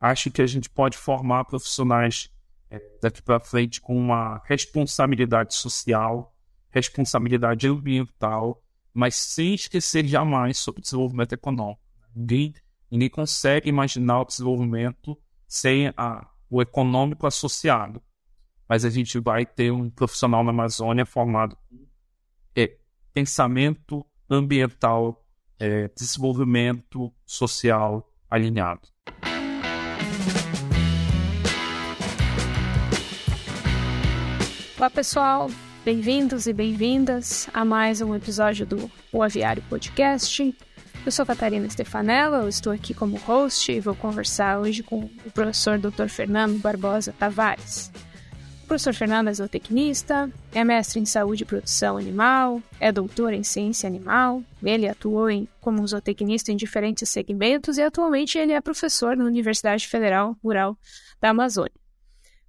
acho que a gente pode formar profissionais é, daqui para frente com uma responsabilidade social, responsabilidade ambiental, mas sem esquecer jamais sobre desenvolvimento econômico. Ninguém, ninguém consegue imaginar o desenvolvimento sem a, o econômico associado. Mas a gente vai ter um profissional na Amazônia formado com é, pensamento ambiental, é, desenvolvimento social alinhado. Olá, pessoal. Bem-vindos e bem-vindas a mais um episódio do O Aviário Podcast. Eu sou Catarina Stefanella, eu estou aqui como host e vou conversar hoje com o professor Dr. Fernando Barbosa Tavares. O professor Fernando é zootecnista, é mestre em saúde e produção animal, é doutor em ciência animal, ele atuou em, como zootecnista em diferentes segmentos e atualmente ele é professor na Universidade Federal Rural da Amazônia.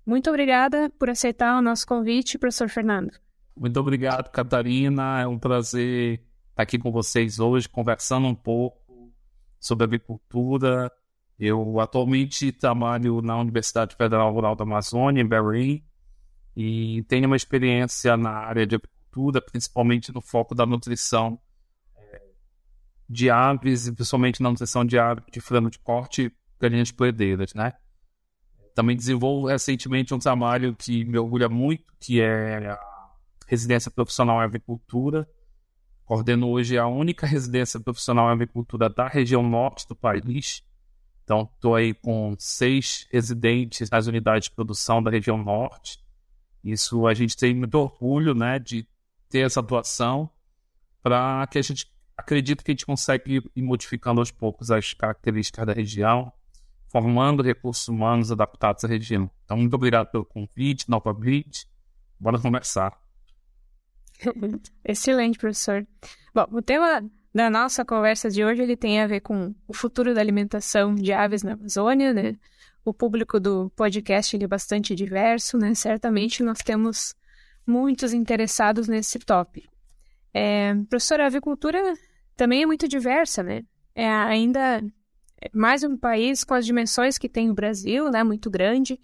Muito obrigada por aceitar o nosso convite, professor Fernando. Muito obrigado, Catarina. É um prazer estar aqui com vocês hoje, conversando um pouco sobre agricultura. Eu atualmente trabalho na Universidade Federal Rural da Amazônia, em Belém, e tenho uma experiência na área de agricultura, principalmente no foco da nutrição é, de aves, principalmente na nutrição de aves de frango de corte, galinhas poedeiras, né? Também desenvolvo recentemente um trabalho que me orgulha muito, que é a residência profissional em agricultura. Coordeno hoje a única residência profissional em agricultura da região norte do país. Então, estou aí com seis residentes nas unidades de produção da região norte. Isso a gente tem muito orgulho né, de ter essa atuação para que a gente acredite que a gente consegue ir modificando aos poucos as características da região, formando recursos humanos adaptados à região. Então, muito obrigado pelo convite, novamente. Bora conversar. Excelente, professor. Bom, o tema da nossa conversa de hoje ele tem a ver com o futuro da alimentação de aves na Amazônia, né? O público do podcast ele é bastante diverso, né? Certamente nós temos muitos interessados nesse tópico. É, professor, a avicultura também é muito diversa, né? É, ainda mais um país com as dimensões que tem o Brasil, né, muito grande.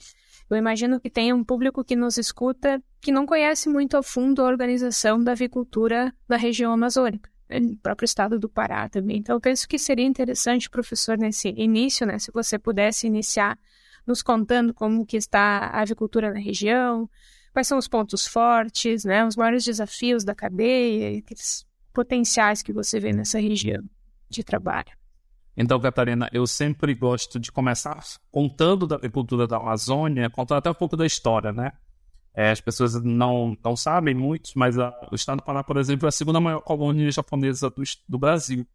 Eu imagino que tem um público que nos escuta que não conhece muito a fundo a organização da avicultura da região amazônica, né, no próprio estado do Pará também. Então, eu penso que seria interessante, professor, nesse início, né, se você pudesse iniciar nos contando como que está a avicultura na região, quais são os pontos fortes, né, os maiores desafios da cadeia, aqueles potenciais que você vê nessa região de trabalho. Então, Catarina, eu sempre gosto de começar contando da agricultura da Amazônia, contando até um pouco da história, né? É, as pessoas não, não sabem muito, mas a, o estado do Pará, por exemplo, é a segunda maior colônia japonesa do, do Brasil.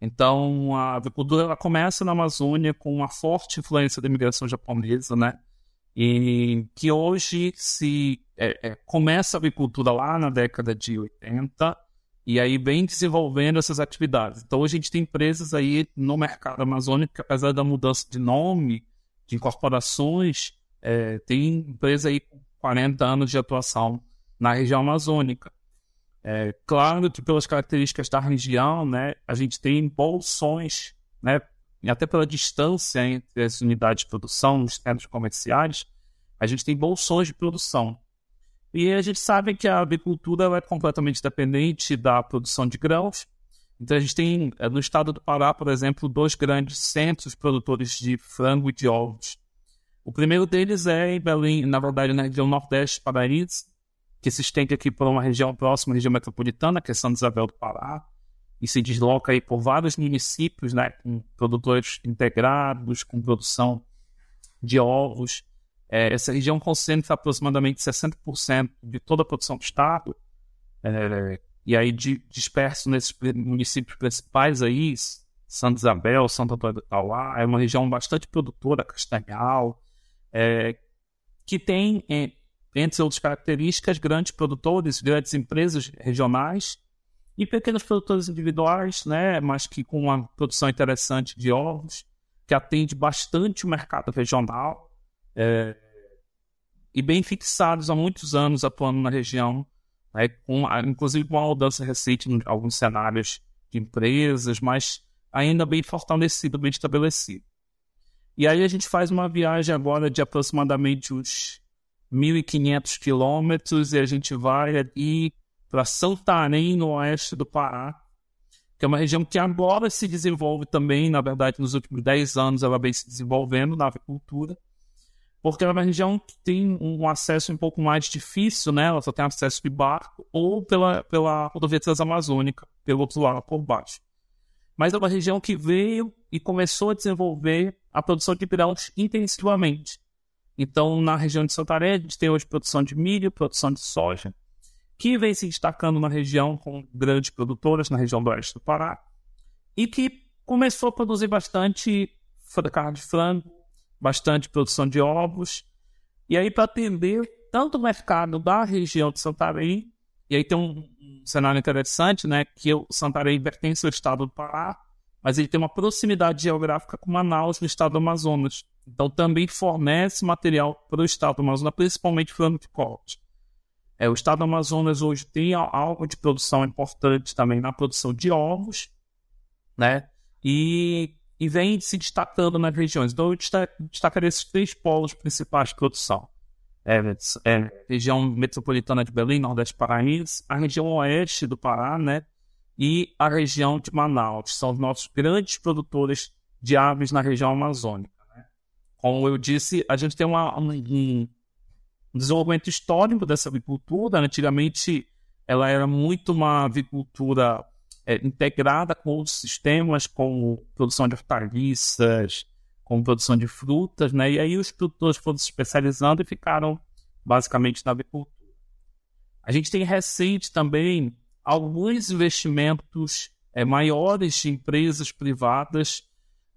Então, a agricultura ela começa na Amazônia com uma forte influência da imigração japonesa, né? E que hoje se é, é, começa a agricultura lá na década de 80 e aí vem desenvolvendo essas atividades. Então, hoje a gente tem empresas aí no mercado amazônico que, apesar da mudança de nome, de incorporações, é, tem empresa aí com 40 anos de atuação na região amazônica. É, claro que pelas características da região, né, a gente tem bolsões, né, até pela distância entre as unidades de produção, os centros comerciais, a gente tem bolsões de produção. E a gente sabe que a agricultura é completamente dependente da produção de grãos. Então a gente tem eh, no estado do Pará, por exemplo, dois grandes centros produtores de frango e de ovos. O primeiro deles é em Belém, na verdade, na região nordeste paraense, que se estende aqui por uma região próxima região metropolitana, que é São Isabel do Pará, e se desloca aí por vários municípios, né, com produtores integrados, com produção de ovos. É, essa região concentra aproximadamente 60% de toda a produção do estado. É, e aí, de, disperso nesses municípios principais aí, Santa Isabel, Santa Antônio do Tauá, é uma região bastante produtora, castanhal, é, que tem, é, entre outras características, grandes produtores, grandes empresas regionais e pequenos produtores individuais, né, mas que com uma produção interessante de ovos, que atende bastante o mercado regional é, e bem fixados há muitos anos atuando na região, né, com, inclusive com uma mudança recente em alguns cenários de empresas, mas ainda bem fortalecido, bem estabelecido. E aí a gente faz uma viagem agora de aproximadamente uns 1.500 quilômetros e a gente vai ali para Santarém, no oeste do Pará, que é uma região que agora se desenvolve também, na verdade, nos últimos 10 anos ela vem se desenvolvendo na avicultura, porque é uma região que tem um acesso um pouco mais difícil, né? Ela só tem acesso de barco ou pela, pela rodovia transamazônica, pelo outro lado, por baixo. Mas é uma região que veio e começou a desenvolver a produção de grãos intensivamente. Então, na região de Santarém, a gente tem hoje produção de milho, produção de soja, que vem se destacando na região com grandes produtoras, na região do oeste do Pará, e que começou a produzir bastante carne de frango, bastante produção de ovos, e aí para atender tanto o mercado da região de Santarém, e aí tem um, cenário interessante, né, que o Santarém pertence ao estado do Pará, mas ele tem uma proximidade geográfica com Manaus, no estado do Amazonas. Então também fornece material para o estado do Amazonas, principalmente frango de corte. É, o estado do Amazonas hoje tem algo de produção importante também na produção de ovos, né? E, e vem se destacando nas regiões. Então, eu destacaria esses três polos principais de produção. É, é, região metropolitana de Belém, Nordeste Paraense, a região oeste do Pará, né? E a região de Manaus. São os nossos grandes produtores de aves na região amazônica. Né? Como eu disse, a gente tem uma, um, um desenvolvimento histórico dessa agricultura. Antigamente, ela era muito uma agricultura é, integrada com outros sistemas, como produção de hortaliças, com produção de frutas, né? E aí os produtores foram se especializando e ficaram basicamente na agricultura. A gente tem recente também alguns investimentos é, maiores de empresas privadas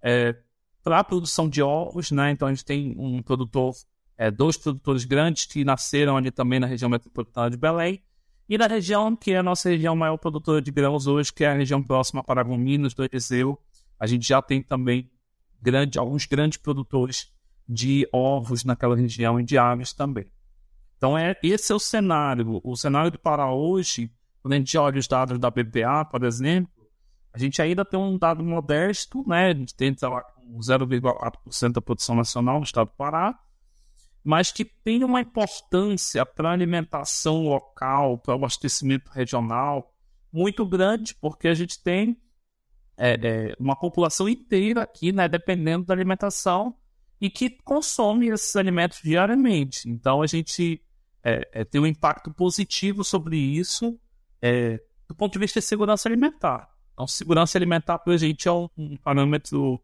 é, para a produção de ovos, né? Então a gente tem um produtor é, dois produtores grandes que nasceram ali também na região metropolitana de Belém, e na região que é a nossa região maior produtora de grãos hoje, que é a região próxima a Paragominas, do Eliseu, a gente já tem também grande, alguns grandes produtores de ovos naquela região e de aves também. Então, é, esse é o cenário. O cenário do Pará hoje, quando a gente olha os dados da BPA, por exemplo, a gente ainda tem um dado modesto, né? A gente tem 0,4% da produção nacional no estado do Pará, mas que tem uma importância para a alimentação local, para o abastecimento regional muito grande, porque a gente tem é, é, uma população inteira aqui, né, dependendo da alimentação e que consome esses alimentos diariamente. Então a gente é, é tem um impacto positivo sobre isso é, do ponto de vista de segurança alimentar. Então, segurança alimentar para a gente é um, um parâmetro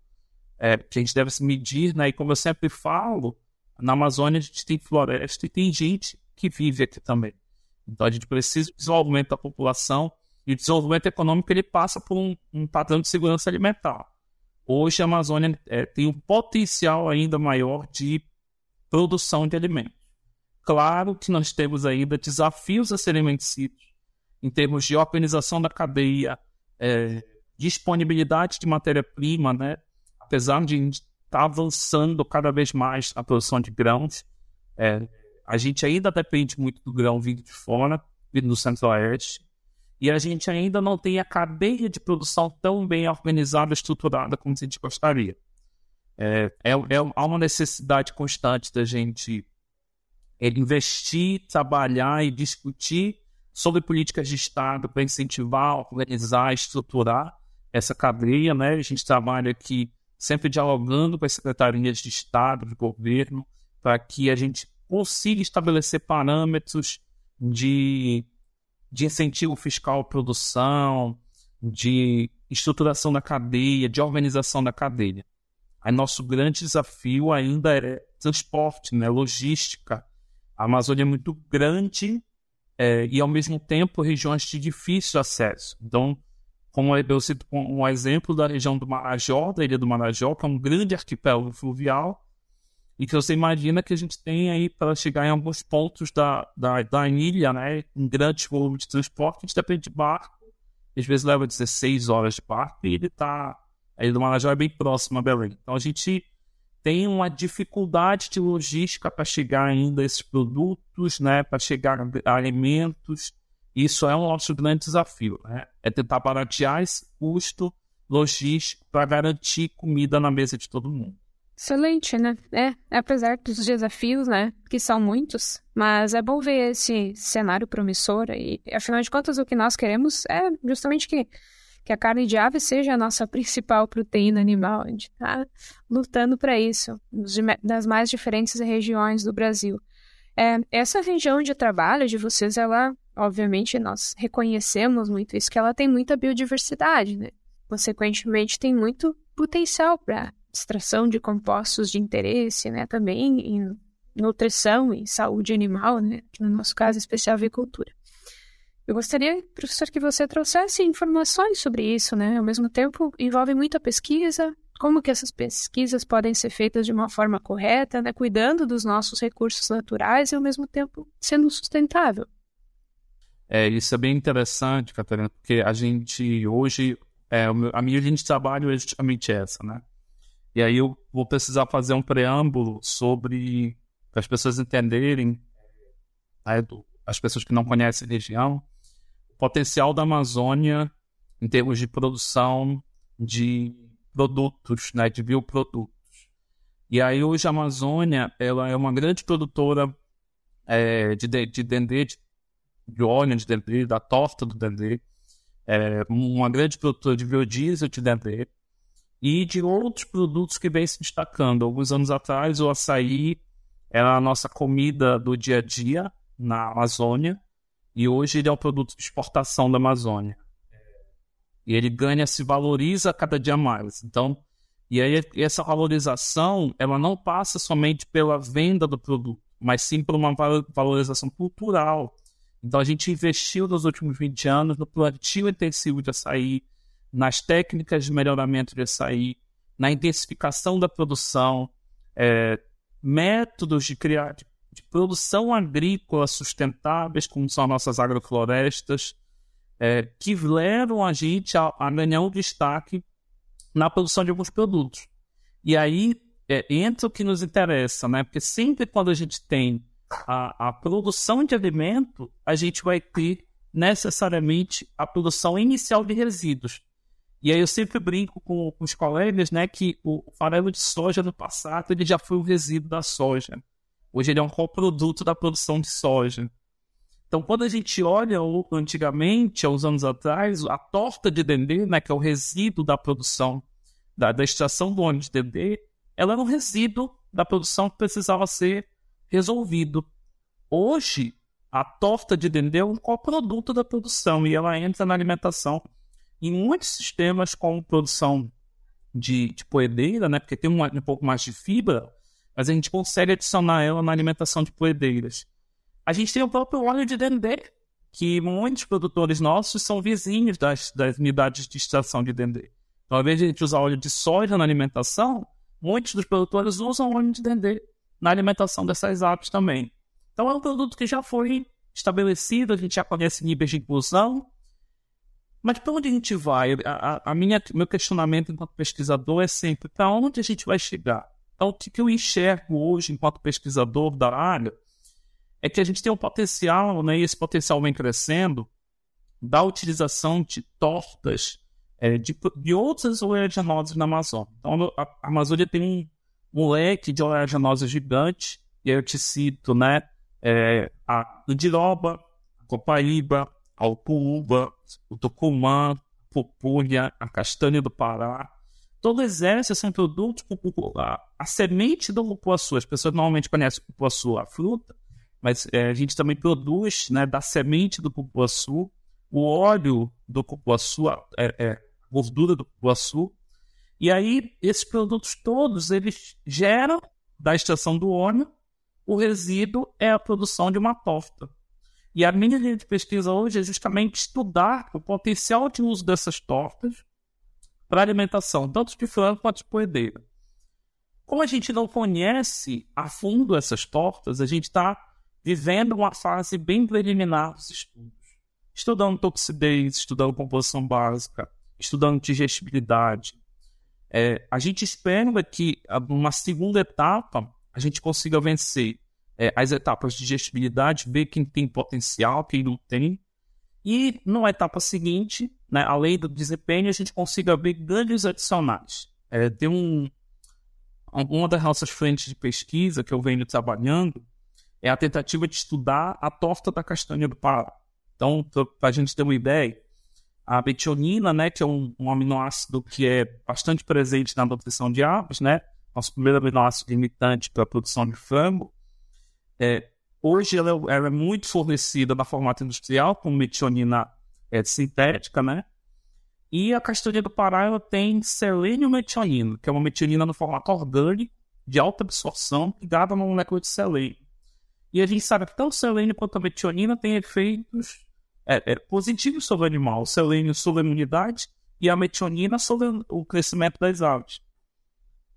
é, que a gente deve se medir, né? E como eu sempre falo, na Amazônia a gente tem floresta e tem gente que vive aqui também. Então a gente precisa do desenvolvimento da população e o desenvolvimento econômico ele passa por um, um padrão de segurança alimentar. Hoje a Amazônia é, tem um potencial ainda maior de produção de alimentos. Claro que nós temos ainda desafios a serem vencidos em termos de organização da cadeia, é, disponibilidade de matéria-prima, né? Apesar de está avançando cada vez mais a produção de grãos. É, a gente ainda depende muito do grão vindo de fora, vindo do centro-oeste, e a gente ainda não tem a cadeia de produção tão bem organizada, estruturada como a gente gostaria. É, é, é, há uma necessidade constante da gente investir, trabalhar e discutir sobre políticas de Estado para incentivar, organizar, estruturar essa cadeia. Né? A gente trabalha aqui sempre dialogando com as secretarias de Estado, de governo, para que a gente consiga estabelecer parâmetros de, de incentivo fiscal à produção, de estruturação da cadeia, de organização da cadeia. Aí nosso grande desafio ainda é transporte, né, logística. A Amazônia é muito grande é, e, ao mesmo tempo, regiões de difícil acesso. Então, como eu cito um exemplo da região do Marajó, da ilha do Marajó, que é um grande arquipélago fluvial, e que você imagina que a gente tem aí para chegar em alguns pontos da, da, da ilha, né, em grandes volumes de transporte, a gente depende de barco, às vezes leva 16 horas de barco, e ele está, a ilha do Marajó é bem próxima a Belém. Então a gente tem uma dificuldade de logística para chegar ainda a esses produtos, né, para chegar a alimentos, isso é um nosso grande desafio, né? É tentar baratear esse custo logístico para garantir comida na mesa de todo mundo. Excelente, né? É, apesar dos desafios, né, que são muitos, mas é bom ver esse cenário promissor e, afinal de contas, o que nós queremos é justamente que, que a carne de ave seja a nossa principal proteína animal. A gente está lutando para isso, das mais diferentes regiões do Brasil. É, essa região de trabalho de vocês, ela, obviamente, nós reconhecemos muito isso, que ela tem muita biodiversidade, né? Consequentemente, tem muito potencial para extração de compostos de interesse, né, também em nutrição e saúde animal, né, no nosso caso especial avicultura. Eu gostaria, professor, que você trouxesse informações sobre isso, né? Ao mesmo tempo, envolve muita pesquisa, como que essas pesquisas podem ser feitas de uma forma correta, né? Cuidando dos nossos recursos naturais e, ao mesmo tempo, sendo sustentável. É, isso é bem interessante, Catarina, porque a gente hoje, é, a minha linha de trabalho é justamente essa, né? E aí eu vou precisar fazer um preâmbulo sobre para as pessoas entenderem, né, do, as pessoas que não conhecem a região, o potencial da Amazônia em termos de produção de produtos, né, de bioprodutos. E aí hoje a Amazônia ela é uma grande produtora é, de, de dendê, de, de óleo de dendê, da torta do dendê, é, uma grande produtora de biodiesel de dendê, e de outros produtos que vem se destacando. Alguns anos atrás, o açaí era a nossa comida do dia a dia na Amazônia e hoje ele é um produto de exportação da Amazônia. E ele ganha, se valoriza cada dia mais. Então, e aí essa valorização, ela não passa somente pela venda do produto, mas sim por uma valorização cultural. Então a gente investiu nos últimos 20 anos no plantio intensivo de açaí, nas técnicas de melhoramento de açaí, na intensificação da produção, é, métodos de criar de, produção agrícola sustentáveis, como são as nossas agroflorestas, é, que levam a gente a, a, ganhar um destaque na produção de alguns produtos. E aí é, entra o que nos interessa, né? Porque sempre quando a gente tem a, a produção de alimento, a gente vai ter necessariamente a produção inicial de resíduos. E aí eu sempre brinco com, com os colegas, né, que o farelo de soja no passado ele já foi o resíduo da soja. Hoje ele é um coproduto da produção de soja. Então, quando a gente olha antigamente, há uns anos atrás, a torta de dendê, né, que é o resíduo da produção, da, da extração do óleo de dendê, ela era um resíduo da produção que precisava ser resolvido. Hoje, a torta de dendê é um coproduto da produção e ela entra na alimentação em muitos sistemas com produção de, de poedeira, né? Porque tem um, um pouco mais de fibra, mas a gente consegue adicionar ela na alimentação de poedeiras. A gente tem o próprio óleo de dendê, que muitos produtores nossos são vizinhos das, das unidades de extração de dendê. Então, ao invés de a gente usar óleo de soja na alimentação, muitos dos produtores usam óleo de dendê na alimentação dessas aves também. Então, é um produto que já foi estabelecido, a gente já conhece níveis de inclusão, mas para onde a gente vai? A, a, minha, meu questionamento enquanto pesquisador é sempre para onde a gente vai chegar? Então, o que eu enxergo hoje enquanto pesquisador da área é que a gente tem um potencial, né, e esse potencial vem crescendo, da utilização de tortas é, de, de outras oleaginosas na Amazônia. Então, a, Amazônia tem um, leque de oleaginosas gigante, e aí eu te cito, né, é, a andiroba, a copaíba, a upuúba, o tucumã, a pupunha, a castanha do Pará. Todas essas são produtos a, a semente do cupuaçu. As pessoas normalmente conhecem o cupuaçu, a fruta, mas é, a gente também produz né, da semente do cupuaçu o óleo do cupuaçu, a, é, é, gordura do cupuaçu. E aí, esses produtos todos, eles geram da extração do óleo, o resíduo é a produção de uma torta. E a minha linha de pesquisa hoje é justamente estudar o potencial de uso dessas tortas para alimentação, tanto de frango quanto de poedeira. Como a gente não conhece a fundo essas tortas, a gente está vivendo uma fase bem preliminar dos estudos. Estudando toxidez, estudando composição básica, estudando digestibilidade. É, a gente espera que, numa segunda etapa, a gente consiga vencer é, as etapas de digestibilidade, ver quem tem potencial, quem não tem. E na etapa seguinte, né, além do desempenho, a gente consiga ver ganhos adicionais. É, tem um, uma das nossas frentes de pesquisa que eu venho trabalhando é a tentativa de estudar a torta da castanha do Pará. Então, para a gente ter uma ideia, a metionina, né, que é um, um, aminoácido que é bastante presente na nutrição de aves, né, nosso primeiro aminoácido limitante para a produção de frango, é, hoje ela, é, ela, é muito fornecida na formato industrial, com metionina é, sintética, né, e a castanha do Pará ela tem selênio metionina, que é uma metionina no formato orgânico, de alta absorção, ligada a uma molécula de selênio. E a gente sabe que tanto o selênio quanto a metionina têm efeitos é, é, positivos sobre o animal. O selênio sobre a imunidade e a metionina sobre o crescimento das aves.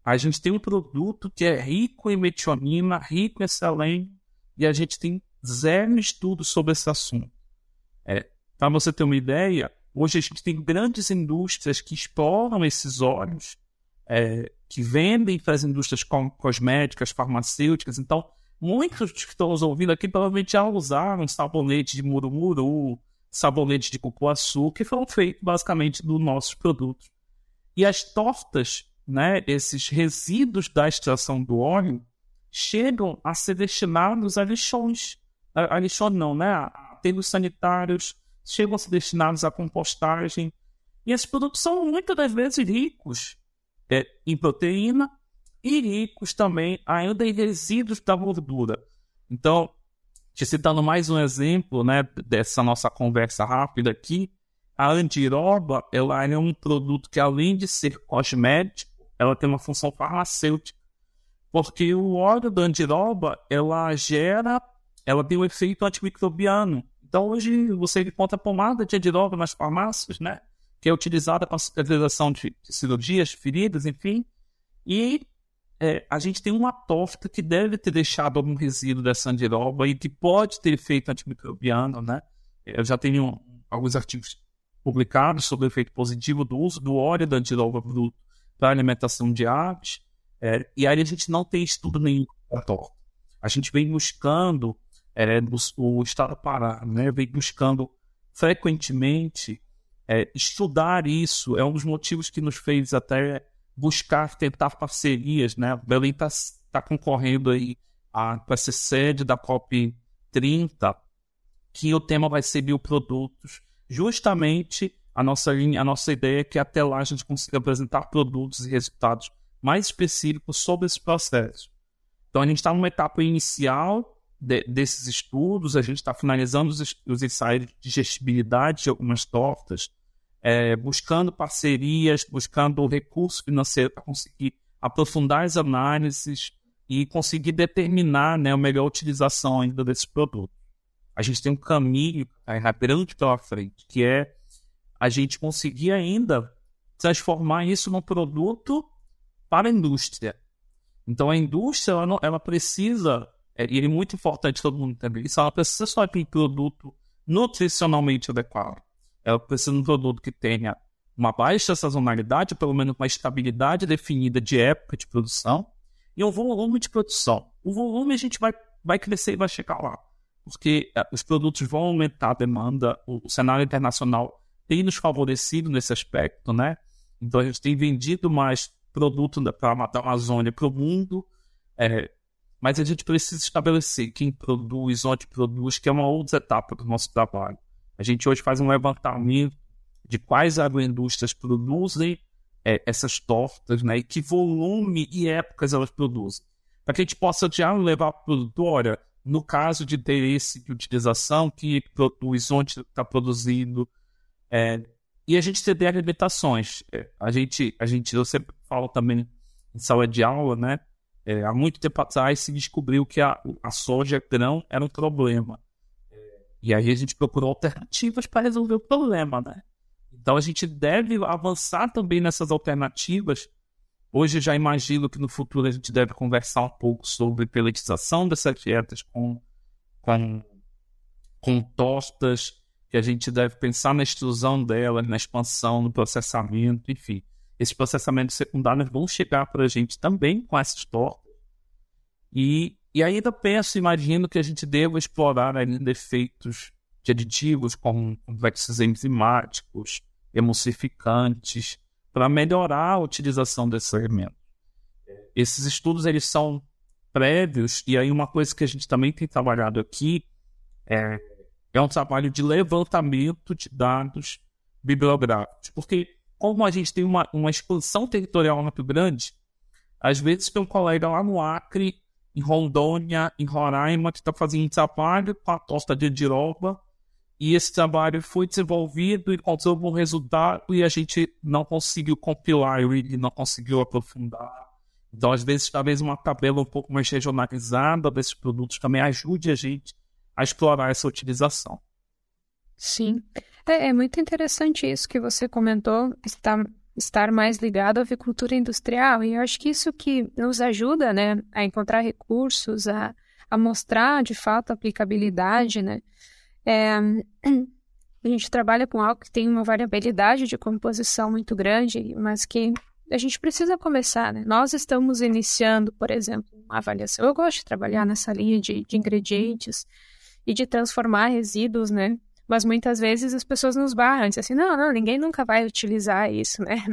A gente tem um produto que é rico em metionina, rico em selênio, e a gente tem zero estudo sobre esse assunto. É, Para você ter uma ideia, Hoje a gente tem grandes indústrias que exploram esses óleos, é, que vendem para as indústrias cosméticas, farmacêuticas. Então, muitos que estão nos ouvindo aqui provavelmente já usaram sabonete de murumuru, sabonete de cupuaçu, que foram feitos basicamente dos nossos produtos. E as tortas, né, esses resíduos da extração do óleo, chegam a ser destinados a lixões. A, a lixões não, né? A aterros sanitários, chegam a ser destinados à compostagem. E esses produtos são muitas das vezes ricos é, em proteína e ricos também ainda em resíduos da gordura. Então, te citando mais um exemplo né, dessa nossa conversa rápida aqui, a andiroba ela é um produto que, além de ser cosmético, ela tem uma função farmacêutica. Porque o óleo da andiroba ela gera, ela tem um efeito antimicrobiano. Então, hoje você encontra pomada de andiroba nas farmácias, né? Que é utilizada para cicatrização de, de cirurgias, feridas, enfim. E é, a gente tem uma torta que deve ter deixado algum resíduo dessa andiroba e que pode ter efeito antimicrobiano, né? Eu já tenho alguns artigos publicados sobre o efeito positivo do uso do óleo da andiroba bruto para alimentação de aves. É, e aí a gente não tem estudo nenhum para a torta. A gente vem buscando é, o Estado do Pará né, vem buscando frequentemente é, estudar isso. É um dos motivos que nos fez até buscar, tentar parcerias. Né? Belém está tá concorrendo aí para ser sede da COP 30, que o tema vai ser bioprodutos. Justamente a nossa linha, a nossa ideia é que até lá a gente consiga apresentar produtos e resultados mais específicos sobre esse processo. Então a gente está numa etapa inicial de, desses estudos, a gente está finalizando os, os, ensaios de digestibilidade de algumas tortas, é, buscando parcerias, buscando recurso financeiro para conseguir aprofundar as análises e conseguir determinar né, a melhor utilização ainda desse produto. A gente tem um caminho ainda grande pela frente, que é a gente conseguir ainda transformar isso num produto para a indústria. Então a indústria ela, não, ela precisa é, e é muito importante todo mundo entender isso. Ela precisa só um produto nutricionalmente adequado. Ela precisa de um produto que tenha uma baixa sazonalidade, pelo menos uma estabilidade definida de época de produção, e um volume de produção. O volume a gente vai, vai crescer e vai chegar lá. Porque é, os produtos vão aumentar a demanda, o, cenário internacional tem nos favorecido nesse aspecto, né? Então a gente tem vendido mais produto para a Amazônia para o mundo, é, mas a gente precisa estabelecer quem produz, onde produz, que é uma outra etapa do nosso trabalho. A gente hoje faz um levantamento de quais agroindústrias produzem é, essas tortas, né? E que volume e épocas elas produzem. Para que a gente possa já levar para o produtor, olha, no caso de interesse de utilização, que produz, onde está produzindo. É, e a gente ter limitações. É, a gente, a gente, eu sempre falo também em sala de aula, né? É, há muito tempo atrás se descobriu que a, a soja grão era um problema. E aí a gente procurou alternativas para resolver o problema, né? Então a gente deve avançar também nessas alternativas. Hoje já imagino que no futuro a gente deve conversar um pouco sobre peletização dessas dietas com, com, com tostas, que a gente deve pensar na extrusão delas, na expansão, no processamento, enfim esses processamentos secundários vão chegar para a gente também com essas tortas. E, e ainda penso, imagino que a gente deva explorar ainda efeitos de aditivos como complexos enzimáticos, emulsificantes, para melhorar a utilização desses alimentos. esses estudos eles são prévios, e aí uma coisa que a gente também tem trabalhado aqui é, é um trabalho de levantamento de dados bibliográficos. Porque como a gente tem uma, uma expansão territorial muito grande, às vezes tem um colega lá no Acre, em Rondônia, em Roraima, que está fazendo trabalho com a tosta de Andiroba, e esse trabalho foi desenvolvido, encontrou um resultado e a gente não conseguiu compilar ele, não conseguiu aprofundar. Então, às vezes, talvez uma tabela um pouco mais regionalizada desses produtos também ajude a gente a explorar essa utilização. Sim. É, é muito interessante isso que você comentou, estar, estar mais ligado à avicultura industrial. E eu acho que isso que nos ajuda né, a encontrar recursos, a, a mostrar de fato a aplicabilidade, né? É, a gente trabalha com algo que tem uma variabilidade de composição muito grande, mas que a gente precisa começar, né? Nós estamos iniciando, por exemplo, uma avaliação. Eu gosto de trabalhar nessa linha de, de ingredientes e de transformar resíduos, né? Mas muitas vezes as pessoas nos barram, dizem assim, não, não, ninguém nunca vai utilizar isso, né?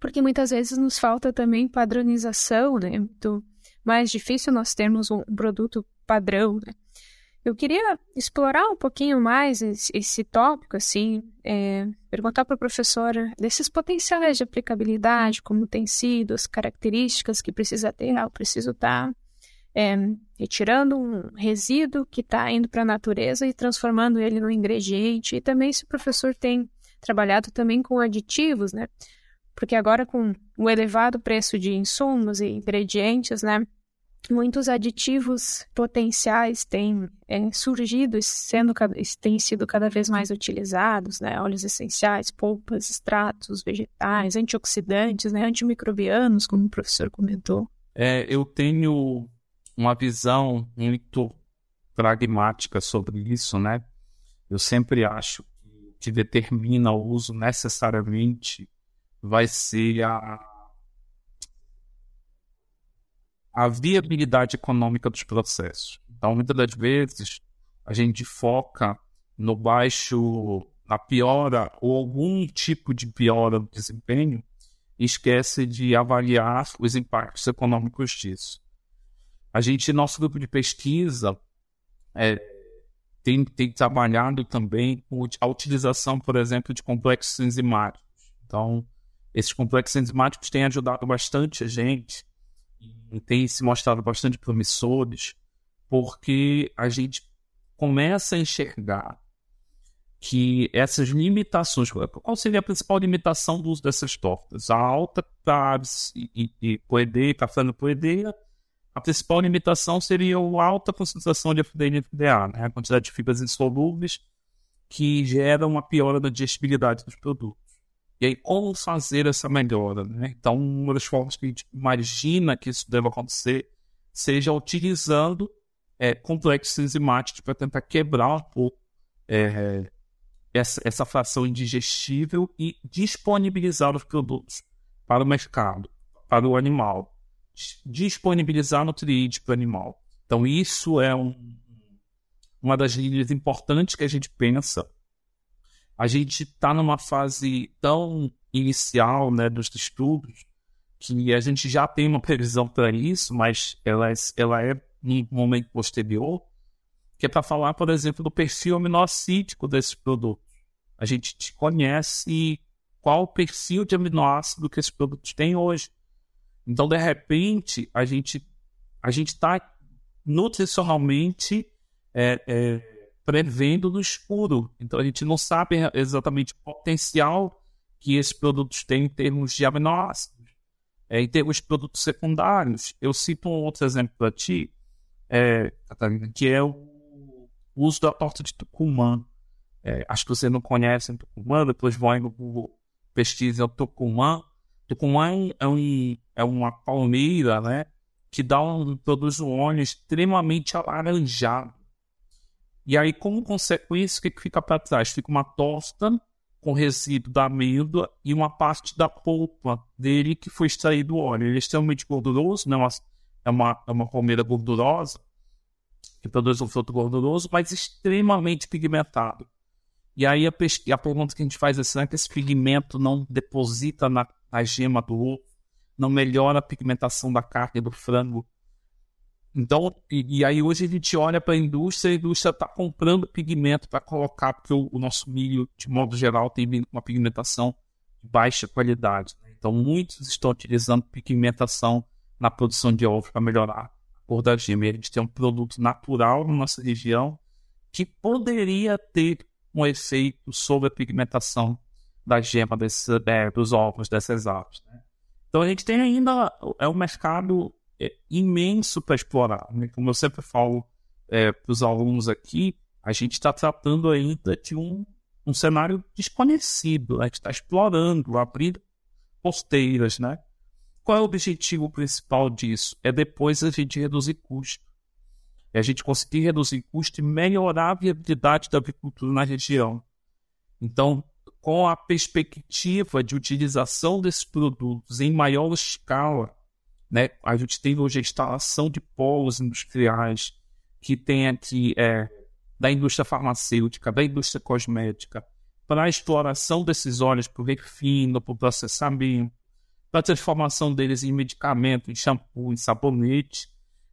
Porque muitas vezes nos falta também padronização, né? Muito mais difícil nós termos um produto padrão, né? Eu queria explorar um pouquinho mais esse, tópico, assim, é, perguntar para a professora desses potenciais de aplicabilidade, como tem sido, as características que precisa ter, ah, eu preciso estar tá, é, retirando um resíduo que está indo para a natureza e transformando ele no ingrediente, e também se o professor tem trabalhado também com aditivos, né? Porque agora com o elevado preço de insumos e ingredientes, né? muitos aditivos potenciais têm é, surgido, sendo, têm sido cada vez mais utilizados, né? Óleos essenciais, polpas, extratos vegetais, antioxidantes, né? Antimicrobianos, como o professor comentou. É, eu tenho uma visão muito pragmática sobre isso, né? Eu sempre acho que o que determina o uso necessariamente vai ser a a viabilidade econômica dos processos. Então, muitas das vezes, a gente foca no baixo, na piora ou algum tipo de piora do desempenho e esquece de avaliar os impactos econômicos disso. A gente, nosso grupo de pesquisa, é, tem, tem trabalhado também com a utilização, por exemplo, de complexos enzimáticos. Então, esses complexos enzimáticos têm ajudado bastante a gente tem se mostrado bastante promissores, porque a gente começa a enxergar que essas limitações, qual seria a principal limitação do uso dessas tortas? A alta carbs e, e, e poedeia, poedeia, a principal limitação seria a alta concentração de FDA FDA, né? a quantidade de fibras insolúveis que gera uma piora da digestibilidade dos produtos. E aí, como fazer essa melhora? Né? Então, uma das formas que a gente imagina que isso deva acontecer seja utilizando é, complexos enzimáticos para tentar quebrar um pouco é, essa, essa fração indigestível e disponibilizar os produtos para o mercado, para o animal. Disponibilizar nutrientes para o animal. Então, isso é um, uma das linhas importantes que a gente pensa a gente está numa fase tão inicial né, dos estudos que a gente já tem uma previsão para isso, mas ela é, ela é um momento posterior, que é para falar, por exemplo, do perfil aminoácido desse produto. A gente conhece qual o perfil de aminoácido que esses produtos têm hoje. Então, de repente, a gente a gente está nutricionalmente é, é, prevendo no escuro. Então a gente não sabe exatamente o potencial que esses produtos têm em termos de aminoácidos, é, em termos de produtos secundários. Eu cito um outro exemplo para ti, é, que é o uso da torta de Tucumã. É, acho que você não conhece Tucumã, depois vai no Google, pesquisa Tucumã. Tucumã é, um, é uma palmeira, né? Que dá um, produz um óleo extremamente alaranjado. E aí, como consequência, o que, que fica para trás? Fica uma tosta com resíduo da amêndoa e uma parte da polpa dele que foi extraído o óleo. Ele é extremamente gorduroso, não é uma, é uma palmeira gordurosa, que produz um fruto gorduroso, mas extremamente pigmentado. E aí a, a pergunta que a gente faz é: será que esse pigmento não deposita na, na gema do ovo? não melhora a pigmentação da carne do frango. Então, e, e aí hoje a gente olha para a indústria, a indústria está comprando pigmento para colocar, porque o, o, nosso milho, de modo geral, tem uma pigmentação de baixa qualidade. Né? Então, muitos estão utilizando pigmentação na produção de ovos para melhorar a cor da gema. E a gente tem um produto natural na nossa região que poderia ter um efeito sobre a pigmentação da gema desse, dos ovos dessas aves. Né? Então a gente tem ainda é um mercado é, imenso para explorar. Né? Como eu sempre falo é, para os alunos aqui, a gente está tratando ainda de um, um cenário desconhecido. Né? A gente está explorando, abrindo posteiras, né? Qual é o objetivo principal disso? É depois a gente reduzir custo. É a gente conseguir reduzir custo e melhorar a viabilidade da agricultura na região. Então, com a perspectiva de utilização desses produtos em maior escala, né? A gente tem hoje a instalação de polos industriais que tem aqui é, da indústria farmacêutica, da indústria cosmética, para a exploração desses óleos para o refino, para o processamento, para a transformação deles em medicamento, em shampoo, em sabonete.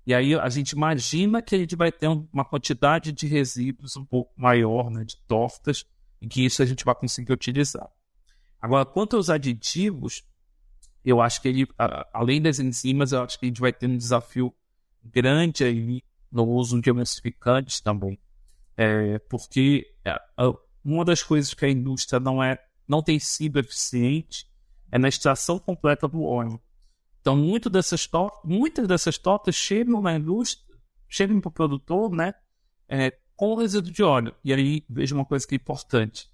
E aí a gente imagina que a gente vai ter uma quantidade de resíduos um pouco maior, né, de tortas, e que isso a gente vai conseguir utilizar. Agora, quanto aos aditivos, eu acho que ele, além das enzimas, eu acho que a gente vai ter um desafio grande aí no uso de emulsificantes também. É, porque é, uma das coisas que a indústria não é não tem sido eficiente é na extração completa do óleo. Então, muito dessas muitas dessas tortas chegam na indústria, chegam para o produtor, né, é, com resíduo de óleo. E aí, veja uma coisa que é importante.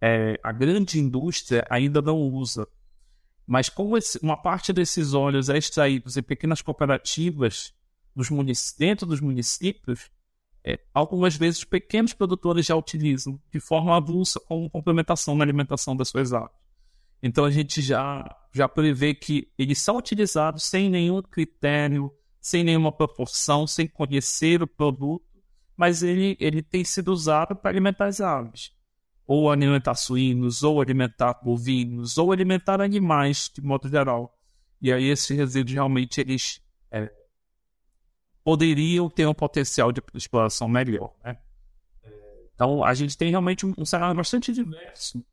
É, a grande indústria ainda não usa. Mas como esse, uma parte desses óleos é extraídos em pequenas cooperativas dos dentro dos municípios, é, algumas vezes pequenos produtores já utilizam de forma avulsa como complementação na alimentação das suas aves. Então a gente já, já prevê que eles são utilizados sem nenhum critério, sem nenhuma proporção, sem conhecer o produto mas ele, ele tem sido usado para alimentar as aves. Ou alimentar suínos, ou alimentar bovinos, ou alimentar animais, de modo geral. E aí esses resíduos realmente eles é, poderiam ter um potencial de exploração melhor. Né? Então a gente tem realmente um, um cenário bastante diverso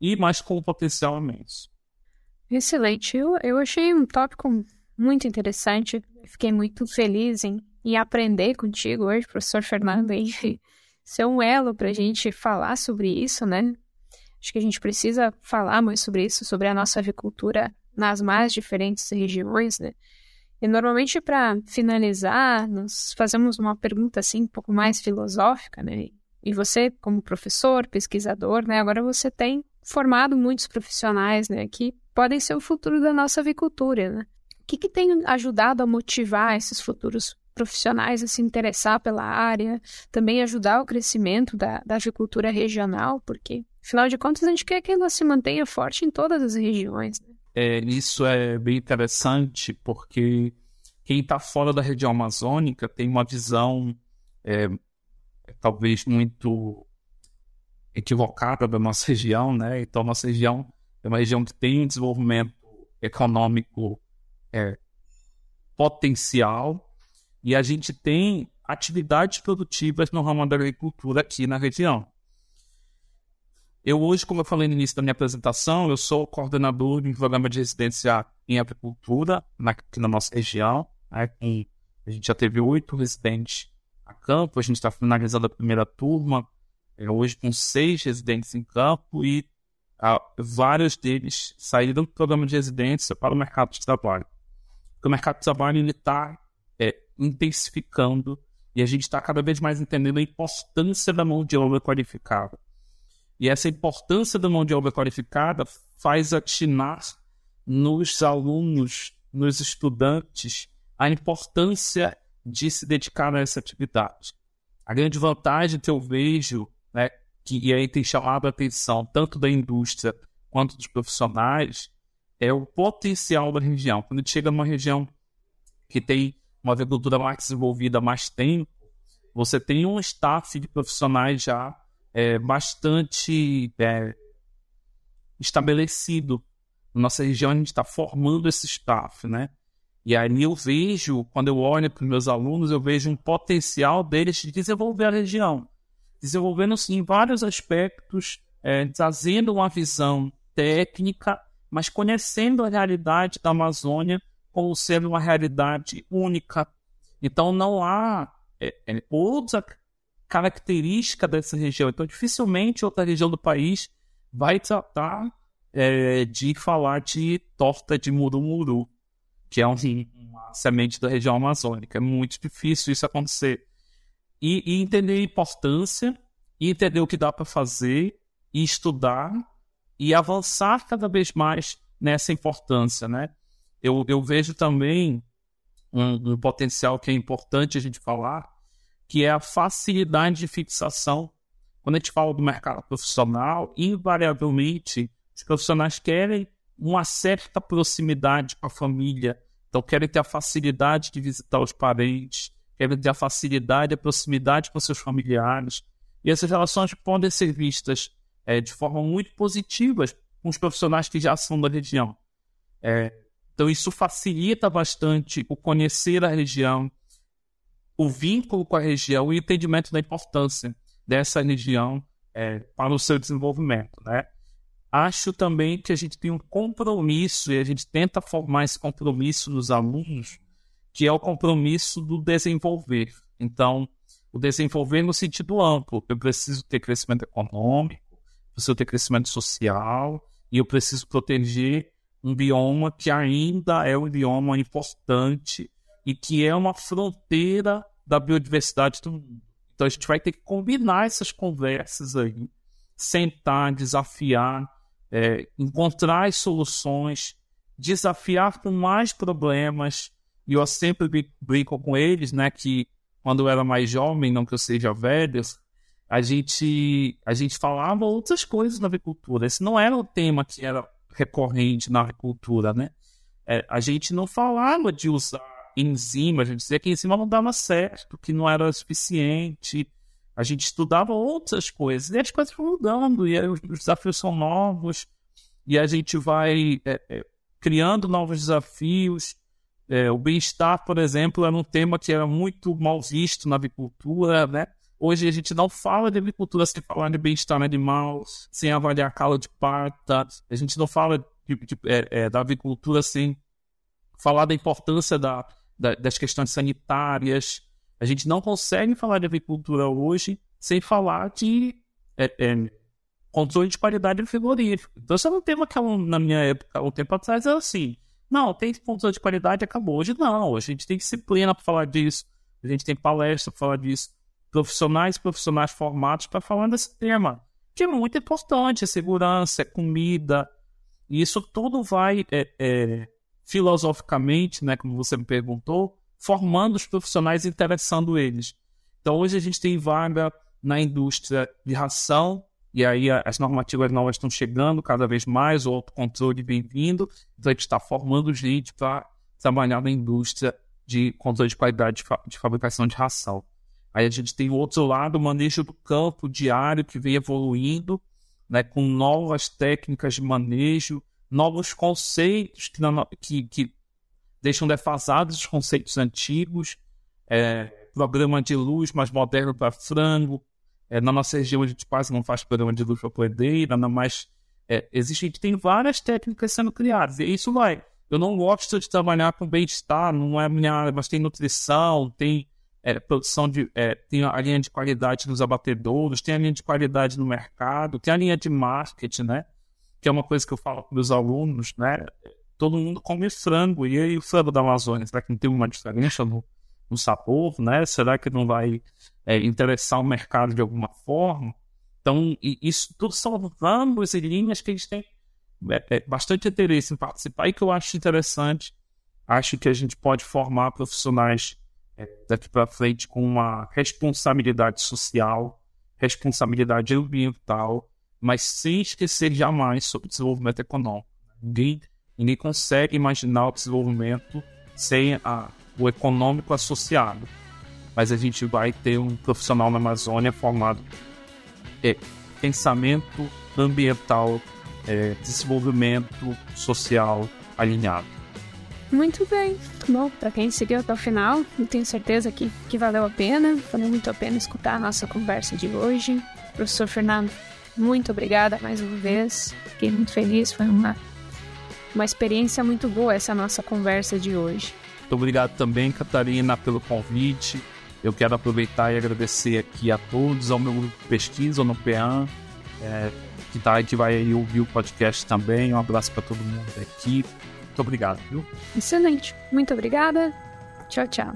e mais com um potencial imenso. Excelente. Eu, eu achei um tópico muito interessante. Fiquei muito feliz em e aprender contigo hoje, professor Fernando, e ser um elo para a gente falar sobre isso, né? Acho que a gente precisa falar mais sobre isso, sobre a nossa avicultura nas mais diferentes regiões, né? E normalmente, para finalizar, nós fazemos uma pergunta assim um pouco mais filosófica, né? E você, como professor, pesquisador, né? Agora você tem formado muitos profissionais, né? Que podem ser o futuro da nossa avicultura, né? O que, que tem ajudado a motivar esses futuros profissionais a se interessar pela área, também ajudar o crescimento da, da agricultura regional, porque, afinal de contas, a gente quer que ela se mantenha forte em todas as regiões. Né? É, isso é bem interessante, porque quem está fora da região amazônica tem uma visão é, talvez muito equivocada da nossa região, né? Então, nossa região é uma região que tem um desenvolvimento econômico é, potencial, e a gente tem atividades produtivas no ramo da agricultura aqui na região. Eu hoje, como eu falei no início da minha apresentação, eu sou coordenador de um programa de residência em agricultura na, aqui na nossa região. Né, a gente já teve oito residentes a campo, a gente está finalizando a primeira turma, é, hoje com seis residentes em campo e ah, vários deles saíram do programa de residência para o mercado de trabalho. Porque o mercado de trabalho está intensificando e a gente está cada vez mais entendendo a importância da mão de obra qualificada. E essa importância da mão de obra qualificada faz atinar nos alunos, nos estudantes, a importância de se dedicar a essa atividade. A grande vantagem que eu vejo, né, que e aí tem chamado a atenção tanto da indústria quanto dos profissionais, é o potencial da região. Quando chega numa região que tem uma agricultura mais desenvolvida mais tempo, você tem um staff de profissionais já é, bastante é, estabelecido. Na nossa região, a gente está formando esse staff, né? E aí eu vejo, quando eu olho para os meus alunos, eu vejo um potencial deles de desenvolver a região. Desenvolvendo, assim, vários aspectos, é, trazendo uma visão técnica, mas conhecendo a realidade da Amazônia como sendo uma realidade única. Então não há é, é, outra característica dessa região. Então dificilmente outra região do país vai tratar é, de falar de torta de murumuru, que é um, uma semente da região amazônica. É muito difícil isso acontecer. E, e entender a importância, e entender o que dá para fazer, e estudar, e avançar cada vez mais nessa importância, né? Eu, eu vejo também um, um potencial que é importante a gente falar, que é a facilidade de fixação. Quando a gente fala do mercado profissional, invariavelmente os profissionais querem uma certa proximidade com a família, então querem ter a facilidade de visitar os parentes, querem ter a facilidade, a proximidade com seus familiares. E essas relações podem ser vistas é, de forma muito positiva com os profissionais que já são da região. É, então, isso facilita bastante o conhecer a região, o vínculo com a região e o entendimento da importância dessa região é, para o seu desenvolvimento. Né? Acho também que a gente tem um compromisso e a gente tenta formar esse compromisso nos alunos, que é o compromisso do desenvolver. Então, o desenvolver no sentido amplo. Eu preciso ter crescimento econômico, preciso ter crescimento social e eu preciso proteger um bioma que ainda é um bioma importante e que é uma fronteira da biodiversidade do mundo. Então a gente vai ter que combinar essas conversas aí, sentar, desafiar, é, encontrar as soluções, desafiar com mais problemas. E eu sempre brinco com eles, né, que quando eu era mais jovem, não que eu seja velho, a gente, a gente falava outras coisas na agricultura. Esse não era o tema que era recorrente na agricultura, né? É, a gente não falava de usar enzimas, a gente dizia que enzima não dava certo, que não era suficiente. A gente estudava outras coisas. E as coisas vão mudando, e os desafios são novos, e a gente vai é, é, criando novos desafios. É, o bem-estar, por exemplo, era um tema que era muito mal visto na agricultura, né? Hoje a gente não fala de agricultura sem falar de bem-estar animal, sem avaliar calo de parta. A gente não fala de, de, é, é, da agricultura sem falar da importância da, da, das questões sanitárias. A gente não consegue falar de agricultura hoje sem falar de é, é controle de qualidade do frigorífico. Então, isso é um tema que na minha época, um tempo atrás, era assim. Não, tem controle de qualidade, acabou. Hoje não, a gente tem disciplina para falar disso, a gente tem palestra para falar disso profissionais profissionais formados para falar desse tema, que é muito importante, é segurança, é comida, e isso tudo vai é, é, filosoficamente, né, como você me perguntou, formando os profissionais e interessando eles. Então hoje a gente tem vaga na indústria de ração, e aí as normativas novas estão chegando cada vez mais, o autocontrole vem vindo, então a gente está formando gente para trabalhar na indústria de controle de qualidade de, fa de fabricação de ração. Aí a gente tem o outro lado, o manejo do campo diário que vem evoluindo, né, com novas técnicas de manejo, novos conceitos que, que, que deixam defasados os conceitos antigos, é, programa de luz mais moderno para frango. É, na nossa região a gente quase não faz programa de luz para poedeira, mas é, existe, tem várias técnicas sendo criadas, e isso vai. Eu não gosto de trabalhar com bem-estar, não é minha área, mas tem nutrição, tem é, produção de. É, tem a linha de qualidade nos abatedouros, tem a linha de qualidade no mercado, tem a linha de marketing, né? Que é uma coisa que eu falo para os alunos, né? Todo mundo come frango, e aí o frango da Amazônia, será que não tem uma diferença no, no sabor, né? Será que não vai é, interessar o mercado de alguma forma? Então, isso tudo são ramos e linhas que gente tem é, é, bastante interesse em participar e que eu acho interessante. Acho que a gente pode formar profissionais daqui para frente com uma responsabilidade social, responsabilidade ambiental, mas sem esquecer jamais sobre desenvolvimento econômico. Ninguém, ninguém consegue imaginar o desenvolvimento sem a, o econômico associado. Mas a gente vai ter um profissional na Amazônia formado em pensamento ambiental é, desenvolvimento social alinhado. Muito bem. Bom, para quem seguiu até o final, eu tenho certeza que, que valeu a pena. Valeu muito a pena escutar a nossa conversa de hoje. Professor Fernando, muito obrigada mais uma vez. Fiquei muito feliz. Foi uma, uma experiência muito boa essa nossa conversa de hoje. Muito obrigado também, Catarina, pelo convite. Eu quero aproveitar e agradecer aqui a todos, ao meu grupo de pesquisa, no PEAN, é, que, tá, que vai ouvir o podcast também. Um abraço para todo mundo da equipe. Muito obrigado, viu? Excelente. Muito obrigada. Tchau, tchau.